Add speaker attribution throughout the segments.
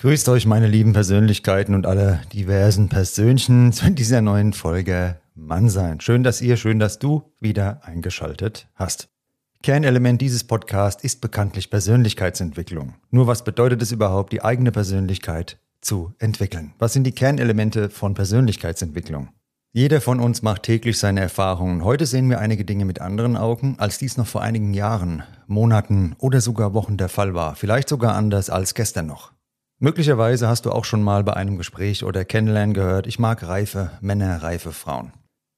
Speaker 1: Grüßt euch, meine lieben Persönlichkeiten und alle diversen Persönchen zu dieser neuen Folge Mannsein. Schön, dass ihr, schön, dass du wieder eingeschaltet hast. Kernelement dieses Podcasts ist bekanntlich Persönlichkeitsentwicklung. Nur was bedeutet es überhaupt, die eigene Persönlichkeit zu entwickeln? Was sind die Kernelemente von Persönlichkeitsentwicklung? Jeder von uns macht täglich seine Erfahrungen. Heute sehen wir einige Dinge mit anderen Augen, als dies noch vor einigen Jahren, Monaten oder sogar Wochen der Fall war. Vielleicht sogar anders als gestern noch. Möglicherweise hast du auch schon mal bei einem Gespräch oder Kennenlernen gehört, ich mag reife Männer, reife Frauen.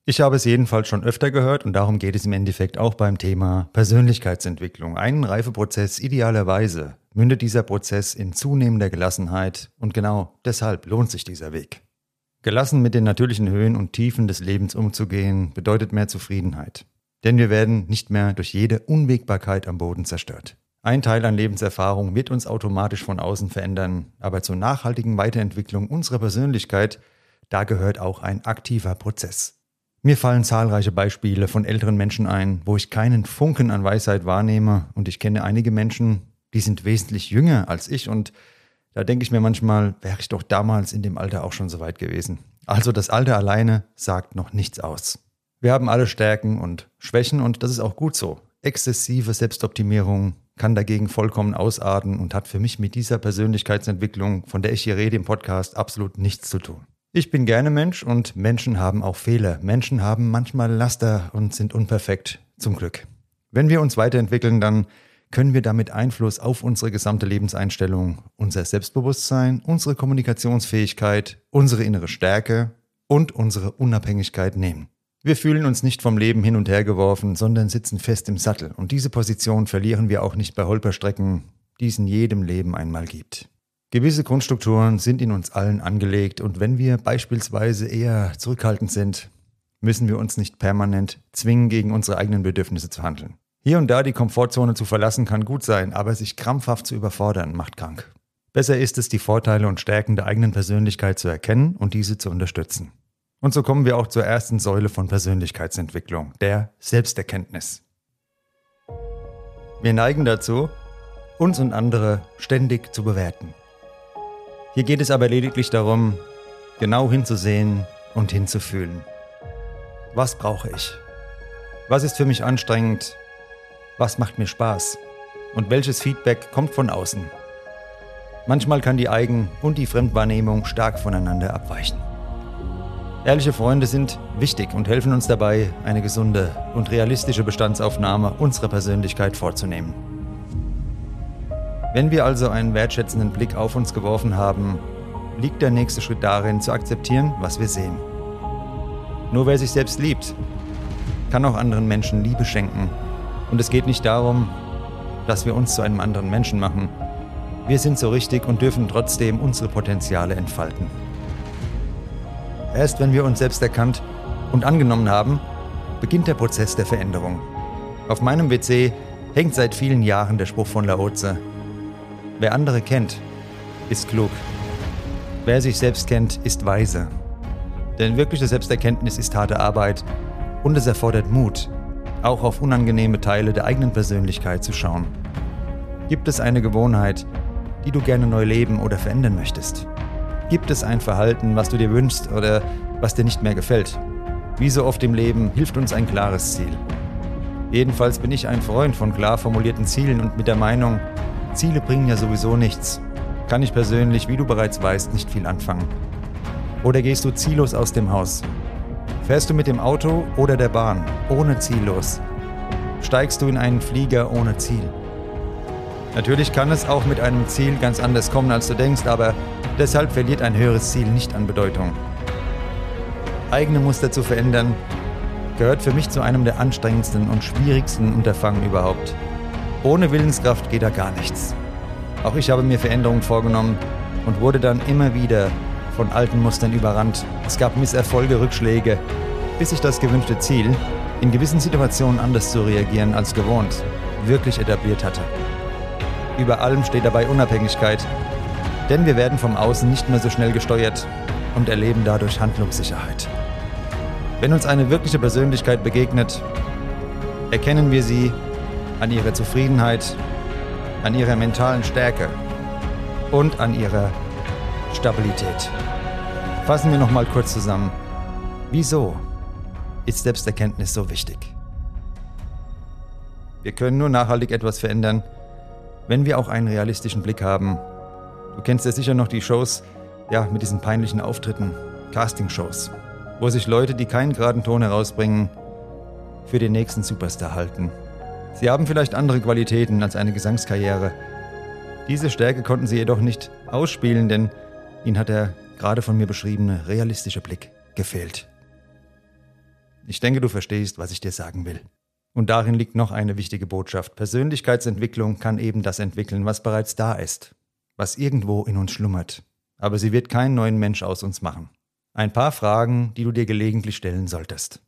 Speaker 1: Ich habe es jedenfalls schon öfter gehört und darum geht es im Endeffekt auch beim Thema Persönlichkeitsentwicklung. Einen Reifeprozess idealerweise mündet dieser Prozess in zunehmender Gelassenheit und genau deshalb lohnt sich dieser Weg. Gelassen mit den natürlichen Höhen und Tiefen des Lebens umzugehen, bedeutet mehr Zufriedenheit. Denn wir werden nicht mehr durch jede Unwägbarkeit am Boden zerstört. Ein Teil an Lebenserfahrung wird uns automatisch von außen verändern, aber zur nachhaltigen Weiterentwicklung unserer Persönlichkeit, da gehört auch ein aktiver Prozess. Mir fallen zahlreiche Beispiele von älteren Menschen ein, wo ich keinen Funken an Weisheit wahrnehme und ich kenne einige Menschen, die sind wesentlich jünger als ich und da denke ich mir manchmal, wäre ich doch damals in dem Alter auch schon so weit gewesen. Also das Alter alleine sagt noch nichts aus. Wir haben alle Stärken und Schwächen und das ist auch gut so. Exzessive Selbstoptimierung kann dagegen vollkommen ausarten und hat für mich mit dieser Persönlichkeitsentwicklung, von der ich hier rede im Podcast, absolut nichts zu tun. Ich bin gerne Mensch und Menschen haben auch Fehler. Menschen haben manchmal Laster und sind unperfekt, zum Glück. Wenn wir uns weiterentwickeln, dann können wir damit Einfluss auf unsere gesamte Lebenseinstellung, unser Selbstbewusstsein, unsere Kommunikationsfähigkeit, unsere innere Stärke und unsere Unabhängigkeit nehmen. Wir fühlen uns nicht vom Leben hin und her geworfen, sondern sitzen fest im Sattel. Und diese Position verlieren wir auch nicht bei Holperstrecken, die es in jedem Leben einmal gibt. Gewisse Grundstrukturen sind in uns allen angelegt und wenn wir beispielsweise eher zurückhaltend sind, müssen wir uns nicht permanent zwingen, gegen unsere eigenen Bedürfnisse zu handeln. Hier und da die Komfortzone zu verlassen kann gut sein, aber sich krampfhaft zu überfordern macht krank. Besser ist es, die Vorteile und Stärken der eigenen Persönlichkeit zu erkennen und diese zu unterstützen. Und so kommen wir auch zur ersten Säule von Persönlichkeitsentwicklung, der Selbsterkenntnis. Wir neigen dazu, uns und andere ständig zu bewerten. Hier geht es aber lediglich darum, genau hinzusehen und hinzufühlen. Was brauche ich? Was ist für mich anstrengend? Was macht mir Spaß? Und welches Feedback kommt von außen? Manchmal kann die Eigen- und die Fremdwahrnehmung stark voneinander abweichen. Ehrliche Freunde sind wichtig und helfen uns dabei, eine gesunde und realistische Bestandsaufnahme unserer Persönlichkeit vorzunehmen. Wenn wir also einen wertschätzenden Blick auf uns geworfen haben, liegt der nächste Schritt darin, zu akzeptieren, was wir sehen. Nur wer sich selbst liebt, kann auch anderen Menschen Liebe schenken. Und es geht nicht darum, dass wir uns zu einem anderen Menschen machen. Wir sind so richtig und dürfen trotzdem unsere Potenziale entfalten. Erst wenn wir uns selbst erkannt und angenommen haben, beginnt der Prozess der Veränderung. Auf meinem WC hängt seit vielen Jahren der Spruch von Laoze. Wer andere kennt, ist klug. Wer sich selbst kennt, ist weise. Denn wirkliche Selbsterkenntnis ist harte Arbeit und es erfordert Mut, auch auf unangenehme Teile der eigenen Persönlichkeit zu schauen. Gibt es eine Gewohnheit, die du gerne neu leben oder verändern möchtest? Gibt es ein Verhalten, was du dir wünschst oder was dir nicht mehr gefällt? Wie so oft im Leben hilft uns ein klares Ziel. Jedenfalls bin ich ein Freund von klar formulierten Zielen und mit der Meinung, Ziele bringen ja sowieso nichts. Kann ich persönlich, wie du bereits weißt, nicht viel anfangen. Oder gehst du ziellos aus dem Haus? Fährst du mit dem Auto oder der Bahn, ohne Ziel los? Steigst du in einen Flieger ohne Ziel? Natürlich kann es auch mit einem Ziel ganz anders kommen, als du denkst, aber deshalb verliert ein höheres Ziel nicht an Bedeutung. Eigene Muster zu verändern, gehört für mich zu einem der anstrengendsten und schwierigsten Unterfangen überhaupt. Ohne Willenskraft geht da gar nichts. Auch ich habe mir Veränderungen vorgenommen und wurde dann immer wieder von alten Mustern überrannt. Es gab Misserfolge, Rückschläge, bis sich das gewünschte Ziel, in gewissen Situationen anders zu reagieren als gewohnt, wirklich etabliert hatte. Über allem steht dabei Unabhängigkeit, denn wir werden vom Außen nicht mehr so schnell gesteuert und erleben dadurch Handlungssicherheit. Wenn uns eine wirkliche Persönlichkeit begegnet, erkennen wir sie an ihrer Zufriedenheit, an ihrer mentalen Stärke und an ihrer Stabilität. Fassen wir noch mal kurz zusammen. Wieso ist Selbsterkenntnis so wichtig? Wir können nur nachhaltig etwas verändern, wenn wir auch einen realistischen Blick haben. Du kennst ja sicher noch die Shows, ja, mit diesen peinlichen Auftritten, Castingshows, wo sich Leute, die keinen geraden Ton herausbringen, für den nächsten Superstar halten. Sie haben vielleicht andere Qualitäten als eine Gesangskarriere. Diese Stärke konnten sie jedoch nicht ausspielen, denn ihnen hat der gerade von mir beschriebene realistische Blick gefehlt. Ich denke, du verstehst, was ich dir sagen will. Und darin liegt noch eine wichtige Botschaft. Persönlichkeitsentwicklung kann eben das entwickeln, was bereits da ist, was irgendwo in uns schlummert. Aber sie wird keinen neuen Mensch aus uns machen. Ein paar Fragen, die du dir gelegentlich stellen solltest.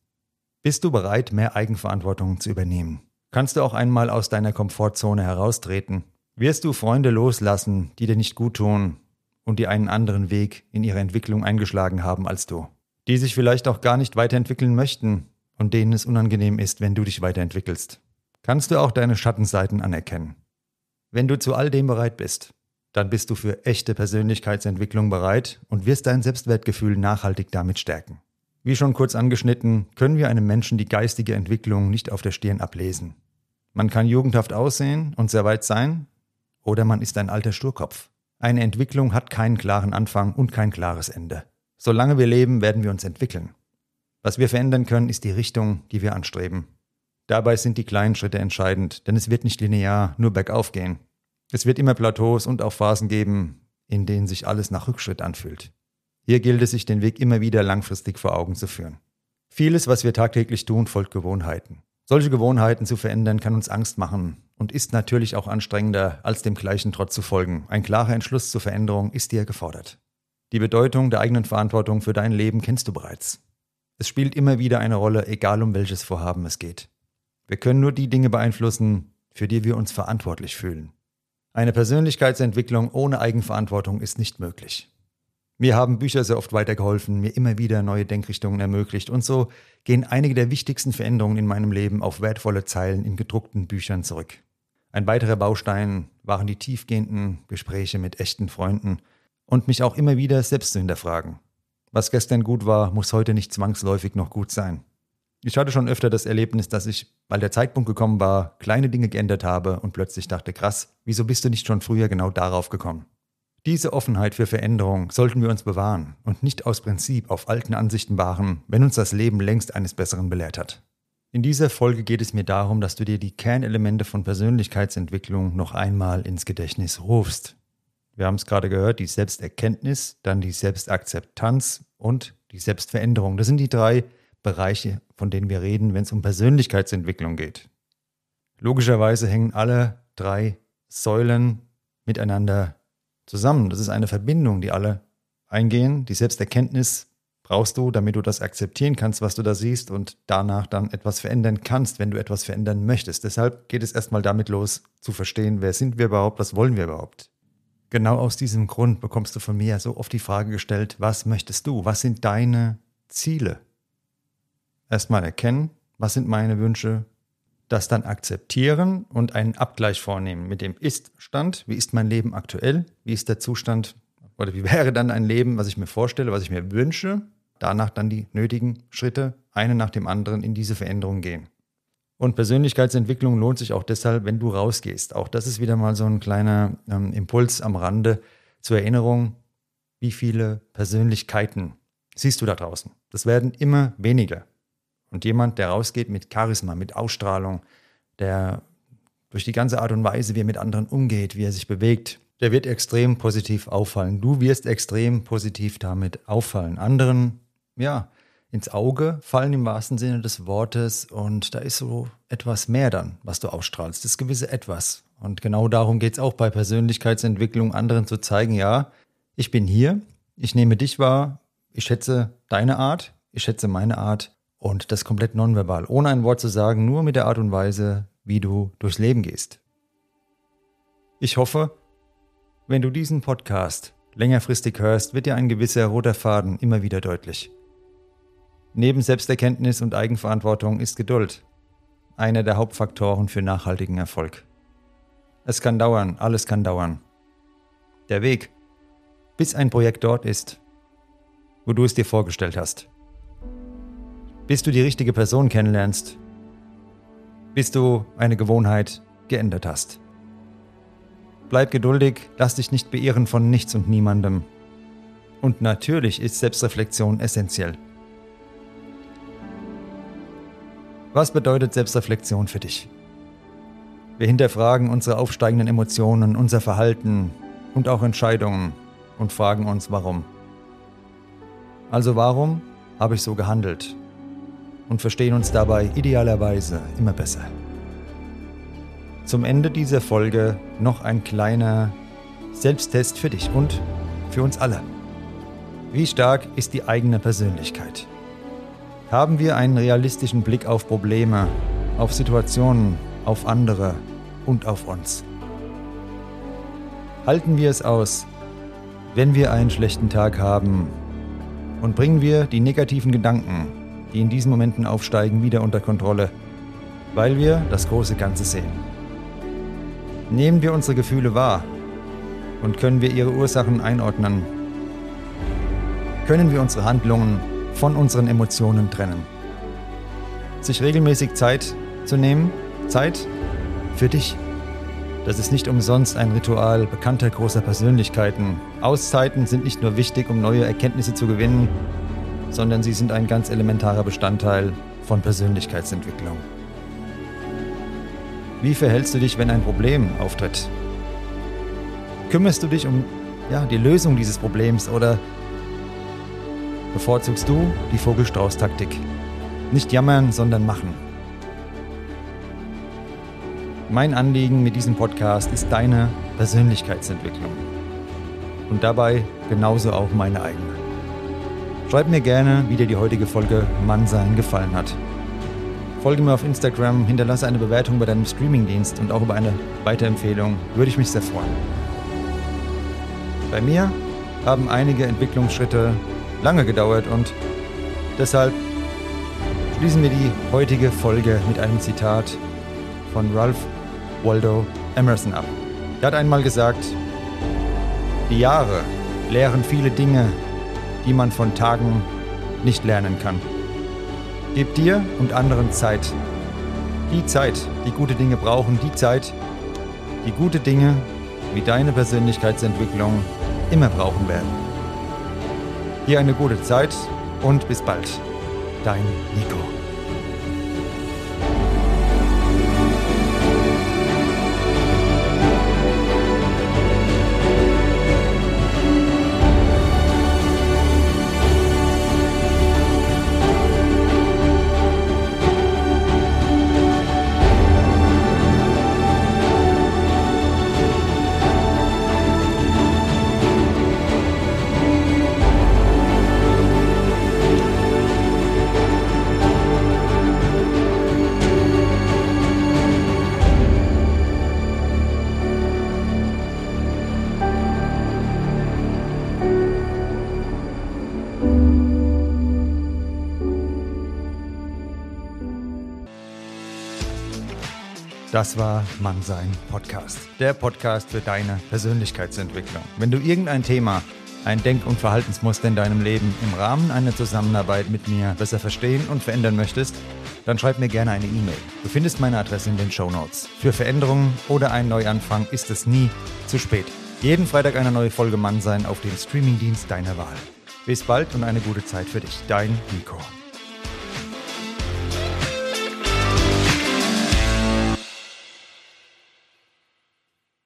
Speaker 1: Bist du bereit, mehr Eigenverantwortung zu übernehmen? Kannst du auch einmal aus deiner Komfortzone heraustreten? Wirst du Freunde loslassen, die dir nicht gut tun und die einen anderen Weg in ihrer Entwicklung eingeschlagen haben als du? Die sich vielleicht auch gar nicht weiterentwickeln möchten und denen es unangenehm ist, wenn du dich weiterentwickelst? Kannst du auch deine Schattenseiten anerkennen? Wenn du zu all dem bereit bist, dann bist du für echte Persönlichkeitsentwicklung bereit und wirst dein Selbstwertgefühl nachhaltig damit stärken. Wie schon kurz angeschnitten, können wir einem Menschen die geistige Entwicklung nicht auf der Stirn ablesen. Man kann jugendhaft aussehen und sehr weit sein, oder man ist ein alter Sturkopf. Eine Entwicklung hat keinen klaren Anfang und kein klares Ende. Solange wir leben, werden wir uns entwickeln. Was wir verändern können, ist die Richtung, die wir anstreben. Dabei sind die kleinen Schritte entscheidend, denn es wird nicht linear nur bergauf gehen. Es wird immer Plateaus und auch Phasen geben, in denen sich alles nach Rückschritt anfühlt. Hier gilt es sich den Weg immer wieder langfristig vor Augen zu führen. Vieles, was wir tagtäglich tun, folgt Gewohnheiten. Solche Gewohnheiten zu verändern kann uns Angst machen und ist natürlich auch anstrengender, als dem gleichen Trotz zu folgen. Ein klarer Entschluss zur Veränderung ist dir gefordert. Die Bedeutung der eigenen Verantwortung für dein Leben kennst du bereits. Es spielt immer wieder eine Rolle, egal um welches Vorhaben es geht. Wir können nur die Dinge beeinflussen, für die wir uns verantwortlich fühlen. Eine Persönlichkeitsentwicklung ohne Eigenverantwortung ist nicht möglich. Mir haben Bücher sehr oft weitergeholfen, mir immer wieder neue Denkrichtungen ermöglicht und so gehen einige der wichtigsten Veränderungen in meinem Leben auf wertvolle Zeilen in gedruckten Büchern zurück. Ein weiterer Baustein waren die tiefgehenden Gespräche mit echten Freunden und mich auch immer wieder selbst zu hinterfragen. Was gestern gut war, muss heute nicht zwangsläufig noch gut sein. Ich hatte schon öfter das Erlebnis, dass ich, weil der Zeitpunkt gekommen war, kleine Dinge geändert habe und plötzlich dachte, krass, wieso bist du nicht schon früher genau darauf gekommen? Diese Offenheit für Veränderung sollten wir uns bewahren und nicht aus Prinzip auf alten Ansichten wahren, wenn uns das Leben längst eines Besseren belehrt hat. In dieser Folge geht es mir darum, dass du dir die Kernelemente von Persönlichkeitsentwicklung noch einmal ins Gedächtnis rufst. Wir haben es gerade gehört, die Selbsterkenntnis, dann die Selbstakzeptanz und die Selbstveränderung. Das sind die drei Bereiche, von denen wir reden, wenn es um Persönlichkeitsentwicklung geht. Logischerweise hängen alle drei Säulen miteinander zusammen. Das ist eine Verbindung, die alle eingehen. Die Selbsterkenntnis brauchst du, damit du das akzeptieren kannst, was du da siehst und danach dann etwas verändern kannst, wenn du etwas verändern möchtest. Deshalb geht es erstmal damit los, zu verstehen, wer sind wir überhaupt, was wollen wir überhaupt. Genau aus diesem Grund bekommst du von mir so oft die Frage gestellt, was möchtest du? Was sind deine Ziele? Erstmal erkennen, was sind meine Wünsche, das dann akzeptieren und einen Abgleich vornehmen mit dem Ist-Stand. Wie ist mein Leben aktuell? Wie ist der Zustand oder wie wäre dann ein Leben, was ich mir vorstelle, was ich mir wünsche? Danach dann die nötigen Schritte, eine nach dem anderen in diese Veränderung gehen. Und Persönlichkeitsentwicklung lohnt sich auch deshalb, wenn du rausgehst. Auch das ist wieder mal so ein kleiner ähm, Impuls am Rande zur Erinnerung, wie viele Persönlichkeiten siehst du da draußen. Das werden immer weniger. Und jemand, der rausgeht mit Charisma, mit Ausstrahlung, der durch die ganze Art und Weise, wie er mit anderen umgeht, wie er sich bewegt, der wird extrem positiv auffallen. Du wirst extrem positiv damit auffallen. Anderen, ja, ins Auge fallen im wahrsten Sinne des Wortes und da ist so etwas mehr dann, was du ausstrahlst, das gewisse Etwas. Und genau darum geht es auch bei Persönlichkeitsentwicklung, anderen zu zeigen, ja, ich bin hier, Ich nehme dich wahr, ich schätze deine Art, ich schätze meine Art und das komplett nonverbal, ohne ein Wort zu sagen, nur mit der Art und Weise, wie du durchs Leben gehst. Ich hoffe, wenn du diesen Podcast längerfristig hörst, wird dir ein gewisser roter Faden immer wieder deutlich. Neben Selbsterkenntnis und Eigenverantwortung ist Geduld einer der Hauptfaktoren für nachhaltigen Erfolg. Es kann dauern, alles kann dauern. Der Weg, bis ein Projekt dort ist, wo du es dir vorgestellt hast. Bis du die richtige Person kennenlernst. Bis du eine Gewohnheit geändert hast. Bleib geduldig, lass dich nicht beirren von nichts und niemandem. Und natürlich ist Selbstreflexion essentiell. Was bedeutet Selbstreflexion für dich? Wir hinterfragen unsere aufsteigenden Emotionen, unser Verhalten und auch Entscheidungen und fragen uns warum. Also warum habe ich so gehandelt? Und verstehen uns dabei idealerweise immer besser. Zum Ende dieser Folge noch ein kleiner Selbsttest für dich und für uns alle. Wie stark ist die eigene Persönlichkeit? Haben wir einen realistischen Blick auf Probleme, auf Situationen, auf andere und auf uns? Halten wir es aus, wenn wir einen schlechten Tag haben und bringen wir die negativen Gedanken, die in diesen Momenten aufsteigen, wieder unter Kontrolle, weil wir das große Ganze sehen. Nehmen wir unsere Gefühle wahr und können wir ihre Ursachen einordnen. Können wir unsere Handlungen von unseren Emotionen trennen. Sich regelmäßig Zeit zu nehmen, Zeit für dich. Das ist nicht umsonst ein Ritual bekannter großer Persönlichkeiten. Auszeiten sind nicht nur wichtig, um neue Erkenntnisse zu gewinnen, sondern sie sind ein ganz elementarer Bestandteil von Persönlichkeitsentwicklung. Wie verhältst du dich, wenn ein Problem auftritt? Kümmerst du dich um ja, die Lösung dieses Problems oder bevorzugst du die Vogelstrauß-Taktik? Nicht jammern, sondern machen. Mein Anliegen mit diesem Podcast ist deine Persönlichkeitsentwicklung. Und dabei genauso auch meine eigene. Schreib mir gerne, wie dir die heutige Folge Mannsein gefallen hat. Folge mir auf Instagram, hinterlasse eine Bewertung bei deinem Streamingdienst und auch über eine Weiterempfehlung. Würde ich mich sehr freuen. Bei mir haben einige Entwicklungsschritte lange gedauert und deshalb schließen wir die heutige Folge mit einem Zitat von Ralph Waldo Emerson ab. Er hat einmal gesagt, die Jahre lehren viele Dinge, die man von Tagen nicht lernen kann. Gib dir und anderen Zeit. Die Zeit, die gute Dinge brauchen, die Zeit, die gute Dinge wie deine Persönlichkeitsentwicklung immer brauchen werden. Dir eine gute Zeit und bis bald. Dein Nico. Das war Mannsein Podcast. Der Podcast für deine Persönlichkeitsentwicklung. Wenn du irgendein Thema, ein Denk- und Verhaltensmuster in deinem Leben im Rahmen einer Zusammenarbeit mit mir besser verstehen und verändern möchtest, dann schreib mir gerne eine E-Mail. Du findest meine Adresse in den Show Notes. Für Veränderungen oder einen Neuanfang ist es nie zu spät. Jeden Freitag eine neue Folge Mannsein auf dem Streamingdienst deiner Wahl. Bis bald und eine gute Zeit für dich. Dein Nico.